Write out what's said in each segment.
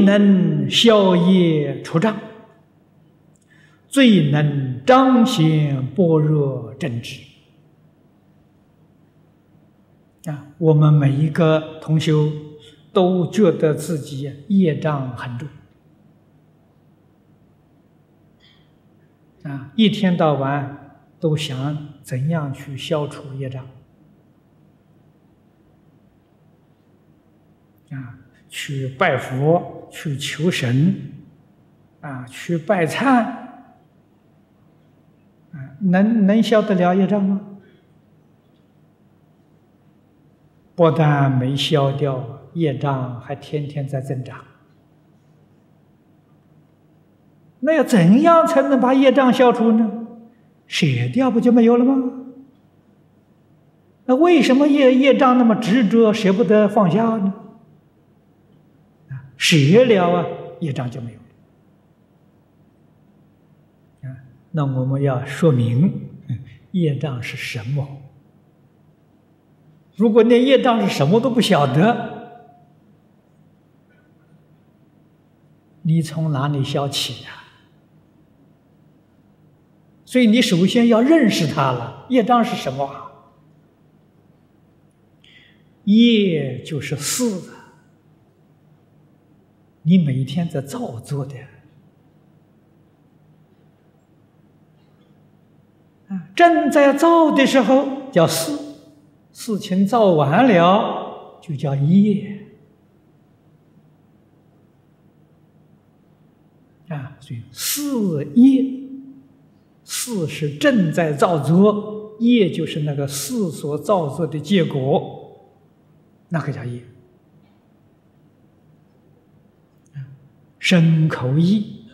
能消业除障，最能彰显般若正知。啊，我们每一个同修都觉得自己业障很重，啊，一天到晚都想怎样去消除业障，啊，去拜佛，去求神，啊，去拜忏，啊，能能消得了业障吗？不但没消掉，业障还天天在增长。那要怎样才能把业障消除呢？舍掉不就没有了吗？那为什么业业障那么执着，舍不得放下呢？绝，了啊，业障就没有。啊，那我们要说明，业障是什么？如果连业障是什么都不晓得，你从哪里消起呀？所以你首先要认识它了。业障是什么？业就是四，你每天在造作的。啊，正在造的时候叫事。事情造完了，就叫业啊。所以事业，事是正在造作，业就是那个事所造作的结果，那个叫业。身口意，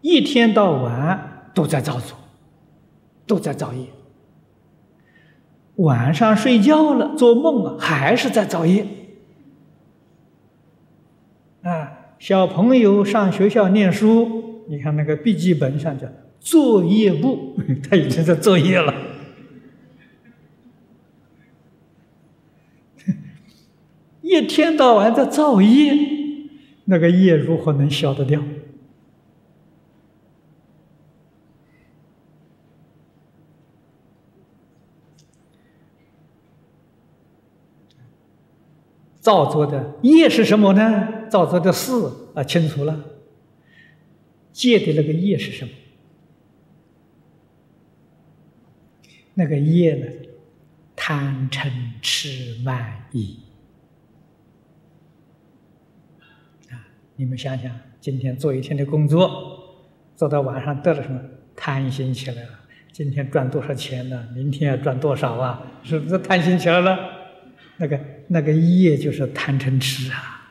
一天到晚都在造作，都在造业。晚上睡觉了，做梦啊，还是在造业。啊，小朋友上学校念书，你看那个笔记本上叫作业簿，他已经在作业了。一天到晚在造业，那个业如何能消得掉？造作的业是什么呢？造作的事啊，清楚了。戒的那个业是什么？那个业呢？贪嗔痴慢疑啊！你们想想，今天做一天的工作，做到晚上得了什么？贪心起来了。今天赚多少钱呢？明天要赚多少啊？是不是贪心起来了？那个。那个业就是贪嗔痴啊，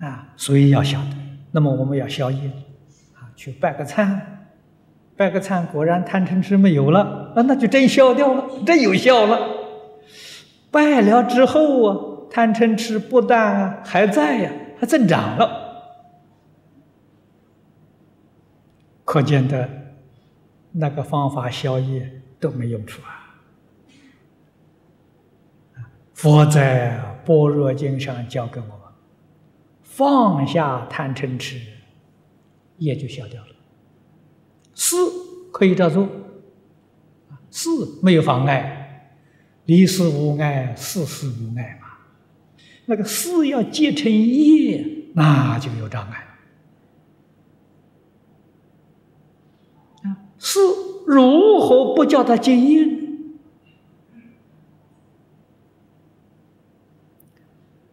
啊，所以要晓得。那么我们要消业，啊，去拜个忏，拜个忏，果然贪嗔痴没有了，啊，那就真消掉了，真有效了。拜了之后啊，贪嗔痴不但还在呀，还增长了。可见的，那个方法消业都没用处啊！佛在《般若经》上教给我们：放下贪嗔痴，业就消掉了。事可以照做，事没有妨碍，离事无碍，事事无碍嘛。那个事要结成业，那就有障碍。是如何不叫他结业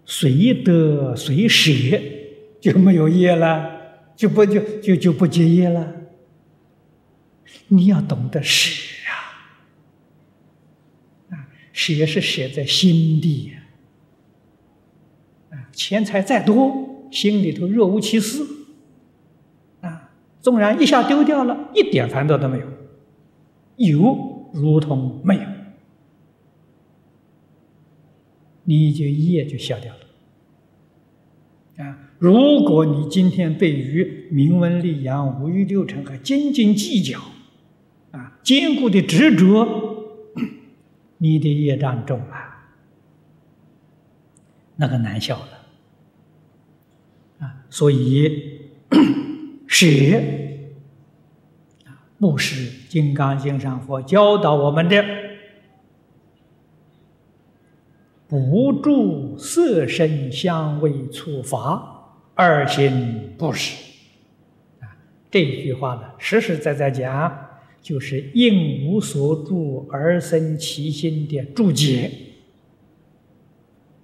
随？得谁舍就没有业了，就不就就就不结业了。你要懂得舍啊，啊，舍是舍在心地呀。啊，钱财再多，心里头若无其事。啊纵然一下丢掉了，一点烦恼都没有，有如同没有，你就一夜就消掉了。啊，如果你今天对于名闻利养、五欲六尘和斤斤计较，啊，坚固的执着，你的业障重啊，那个难消了啊！所以舍啊，布施，《金刚经》上佛教导我们的，不住色声香味触法，二心不施啊！这句话呢，实实在在讲。就是应无所住而生其心的注解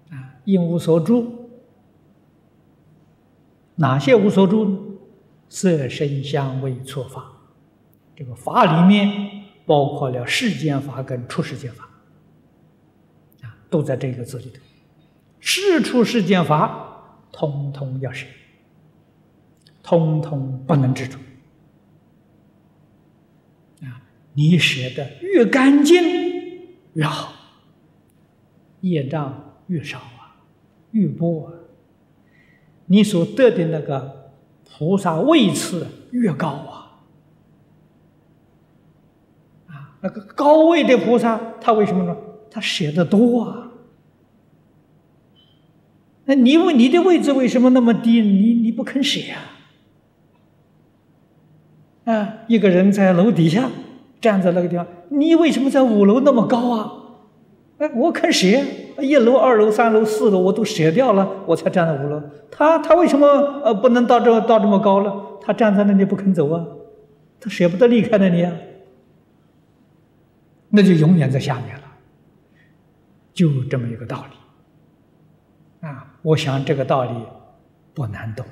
啊！应无所住，哪些无所住呢？色、声、香、味、触、法，这个法里面包括了世间法跟出世间法啊，都在这个字里头。世出世间法，通通要舍，通通不能执着。你舍得越干净越好，业障越少啊，越薄啊，你所得的那个菩萨位次越高啊！啊，那个高位的菩萨，他为什么呢？他舍得多啊！那你问你的位置为什么那么低？你你不肯舍啊？啊，一个人在楼底下。站在那个地方，你为什么在五楼那么高啊？哎，我肯舍，一楼、二楼、三楼、四楼我都舍掉了，我才站在五楼。他他为什么呃不能到这到这么高了？他站在那里不肯走啊，他舍不得离开那里啊，那就永远在下面了。就这么一个道理啊！我想这个道理不难懂。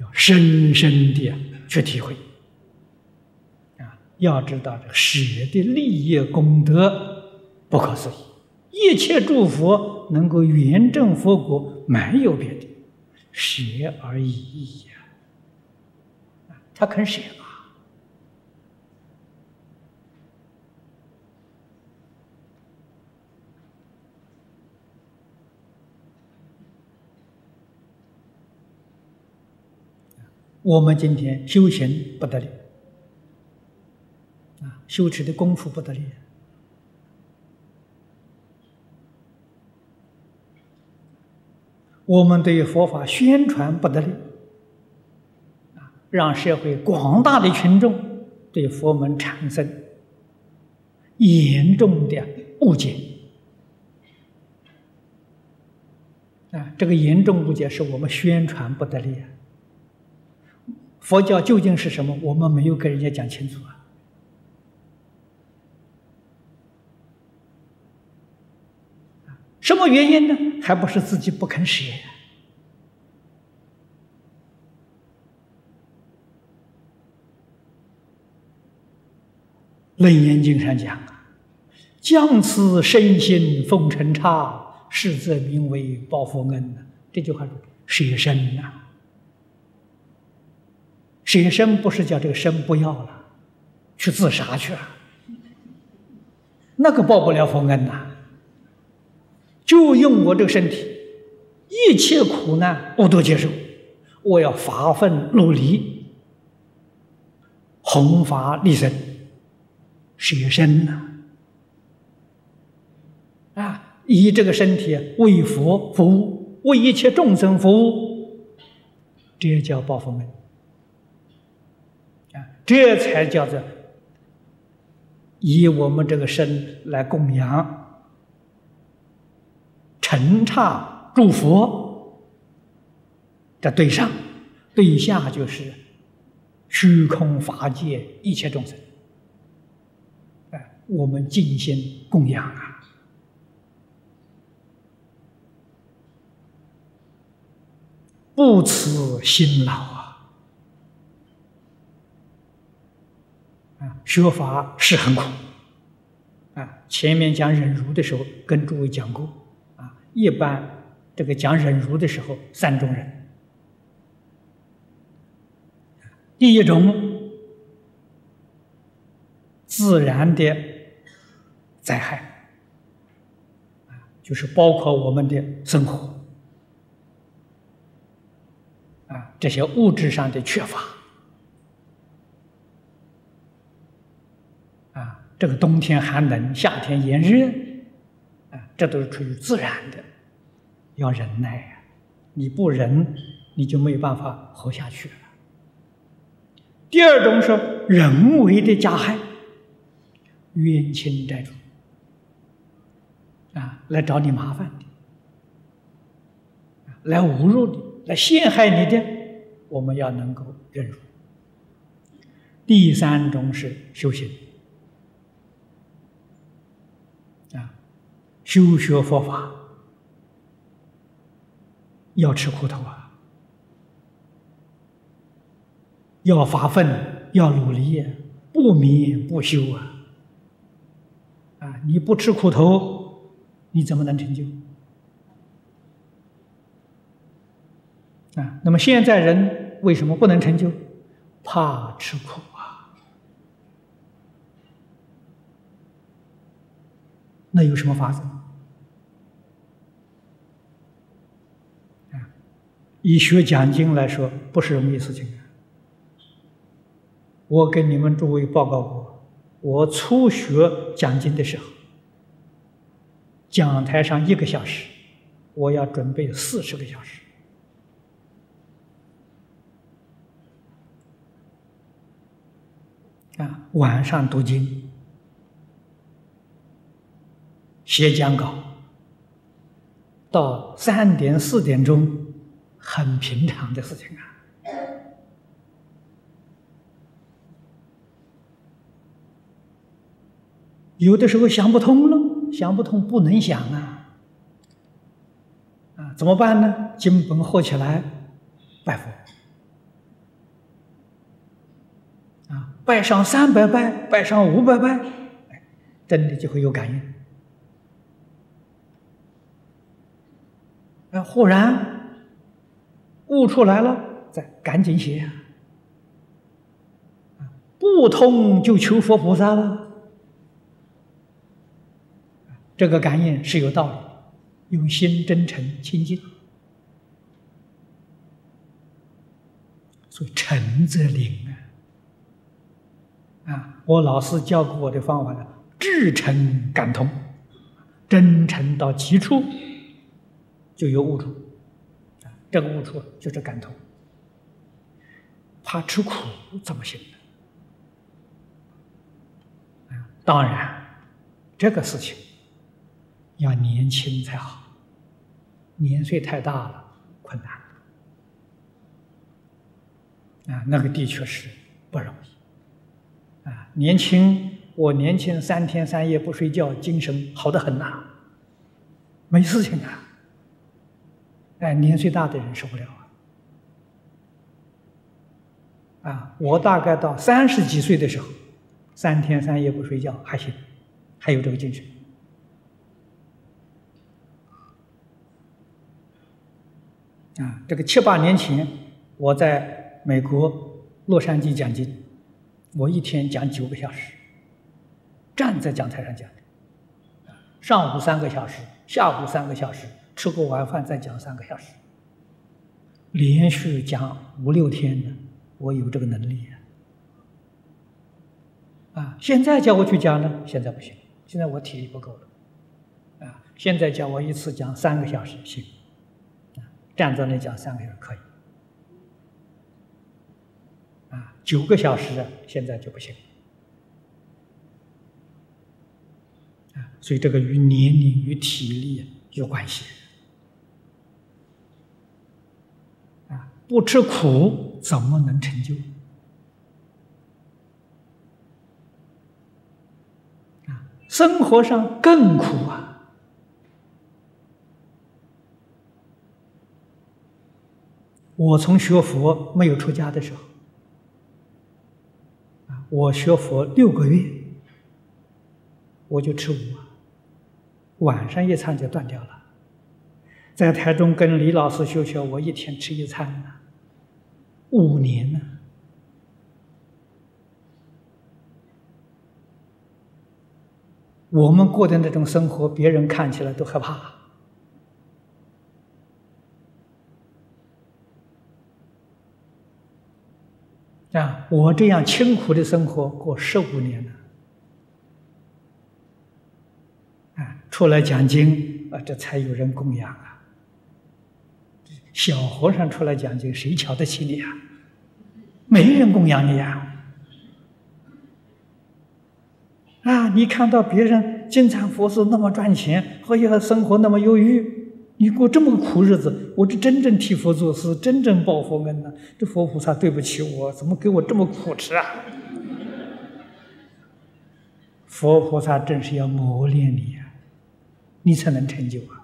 要深深的去体会啊！要知道，这舍的利益功德不可思议，一切诸佛能够圆证佛果，没有别的，舍而已呀！他肯舍吗？我们今天修行不得力，啊，修持的功夫不得力，我们对佛法宣传不得力，啊，让社会广大的群众对佛门产生严重的误解，啊，这个严重误解是我们宣传不得力啊。佛教究竟是什么？我们没有跟人家讲清楚啊！什么原因呢？还不是自己不肯舍。楞严经上讲啊：“将此身心奉承差，是则名为报佛恩。”这句话是舍身呐。舍身不是叫这个身不要了，去自杀去啊？那个报不了佛恩呐。就用我这个身体，一切苦难我都接受，我要发奋努力，弘法利生，舍身呐！啊，以这个身体为佛服务，为一切众生服务，这叫报佛恩。这才叫做以我们这个身来供养、陈刹、祝福。的对上、对下就是虚空法界一切众生。哎，我们尽心供养啊，不辞辛劳啊。学法是很苦，啊，前面讲忍辱的时候跟诸位讲过，啊，一般这个讲忍辱的时候，三种人，第一种自然的灾害，啊，就是包括我们的生活，啊，这些物质上的缺乏。啊，这个冬天寒冷，夏天炎热，啊，这都是出于自然的，要忍耐呀。你不忍，你就没有办法活下去了。第二种是人为的加害，冤亲债主啊，来找你麻烦的，来侮辱你，来陷害你的，我们要能够忍辱。第三种是修行啊，修学佛法要吃苦头啊。要发奋，要努力，不迷不休啊！啊，你不吃苦头，你怎么能成就？啊，那么现在人为什么不能成就？怕吃苦啊！那有什么法子？啊，以学讲经来说，不是容易事情。我跟你们诸位报告过，我初学讲经的时候，讲台上一个小时，我要准备四十个小时，啊，晚上读经、写讲稿，到三点四点钟，很平常的事情啊。有的时候想不通了，想不通不能想啊，啊，怎么办呢？经本合起来，拜佛，啊，拜上三百拜，拜上五百拜，真的就会有感应。啊，忽然悟出来了，再赶紧写，不通就求佛菩萨了。这个感应是有道理，用心真诚清净，所以诚则灵啊！啊，我老师教给我的方法呢，至诚感通，真诚到极处就有悟处，这个悟处就是感通。怕吃苦怎么行呢？当然，这个事情。要年轻才好，年岁太大了困难啊，那个的确是不容易啊。年轻，我年轻三天三夜不睡觉，精神好的很呐，没事情啊。哎，年岁大的人受不了啊。啊，我大概到三十几岁的时候，三天三夜不睡觉还行，还有这个精神。啊，这个七八年前，我在美国洛杉矶讲经，我一天讲九个小时，站在讲台上讲的，上午三个小时，下午三个小时，吃过晚饭再讲三个小时，连续讲五六天的，我有这个能力啊。啊，现在叫我去讲呢，现在不行，现在我体力不够了，啊，现在叫我一次讲三个小时行。啊站在那讲三个小时可以，啊，九个小时的现在就不行，啊，所以这个与年龄与体力有关系，啊，不吃苦怎么能成就？啊，生活上更苦啊。我从学佛没有出家的时候，啊，我学佛六个月，我就吃五，晚上一餐就断掉了。在台中跟李老师学学，我一天吃一餐呢，五年呢。我们过的那种生活，别人看起来都害怕。啊，我这样清苦的生活过十五年了，啊，出来讲经啊，这才有人供养啊。小和尚出来讲经，谁瞧得起你啊？没人供养你呀！啊，你看到别人经常佛事那么赚钱，或者生活那么优裕，你过这么苦日子，我这真正替佛做事，真正报佛恩呢？这佛菩萨对不起我，怎么给我这么苦吃啊？佛菩萨正是要磨练你呀，你才能成就啊！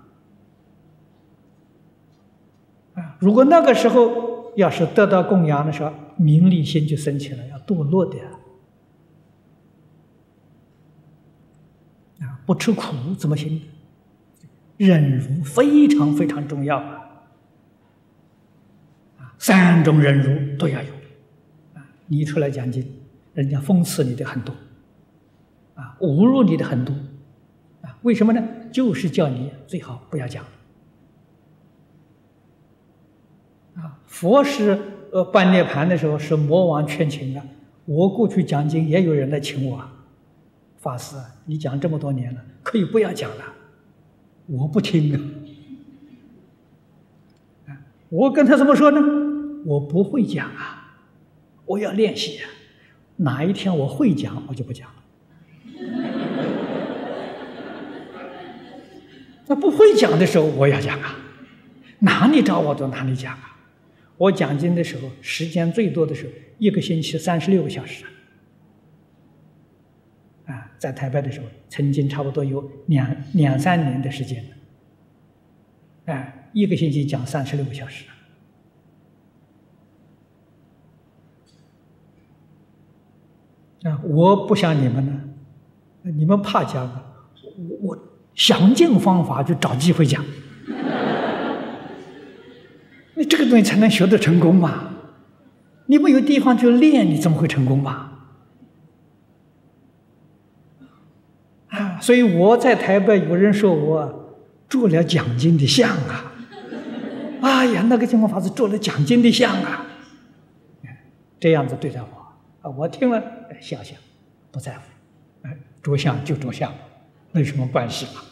如果那个时候要是得到供养的时候，名利心就升起来，要堕落的啊！不吃苦怎么行？忍辱非常非常重要啊！啊，三种忍辱都要有啊！你出来讲经，人家讽刺你的很多，啊，侮辱你的很多，啊，为什么呢？就是叫你最好不要讲。啊，佛是呃办涅盘的时候是魔王劝请的。我过去讲经也有人来请我，法师，你讲这么多年了，可以不要讲了。我不听啊。我跟他怎么说呢？我不会讲啊，我要练习啊。哪一天我会讲，我就不讲了。那不会讲的时候，我要讲啊。哪里找我，到哪里讲啊。我讲经的时候，时间最多的时候，一个星期三十六个小时。啊，在台北的时候，曾经差不多有两两三年的时间。哎，一个星期讲三十六个小时。啊，我不像你们呢，你们怕讲，我我想尽方法去找机会讲。你这个东西才能学得成功嘛？你没有地方去练，你怎么会成功嘛？啊！所以我在台北，有人说我做了奖金的像啊！哎呀，那个金光法师做了奖金的像啊！这样子对待我啊，我听了笑笑，不在乎，哎，着相就着相，没什么关系嘛。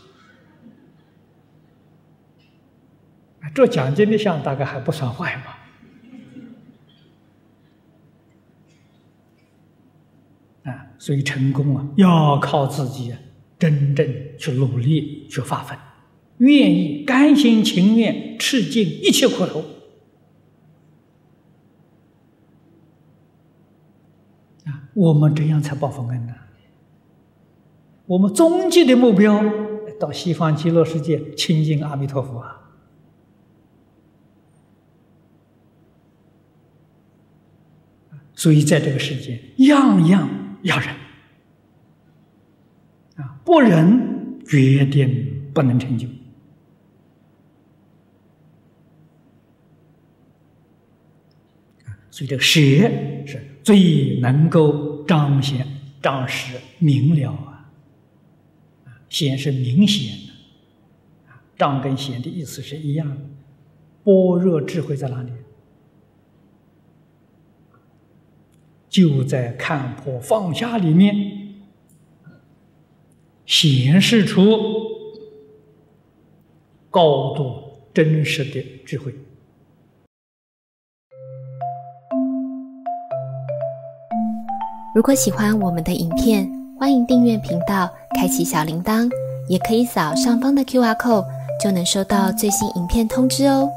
做奖金的像大概还不算坏嘛，啊，所以成功啊要靠自己真正去努力去发奋，愿意甘心情愿吃尽一切苦头，啊，我们这样才报佛恩呢。我们终极的目标到西方极乐世界亲近阿弥陀佛啊。所以，在这个世界，样样要忍啊！不忍，决定不能成就。所以，这个舍是最能够彰显、彰实、明了啊！显是明显的啊，彰跟显的意思是一样的。般若智慧在哪里？就在看破放下里面显示出高度真实的智慧。如果喜欢我们的影片，欢迎订阅频道，开启小铃铛，也可以扫上方的 Q R code，就能收到最新影片通知哦。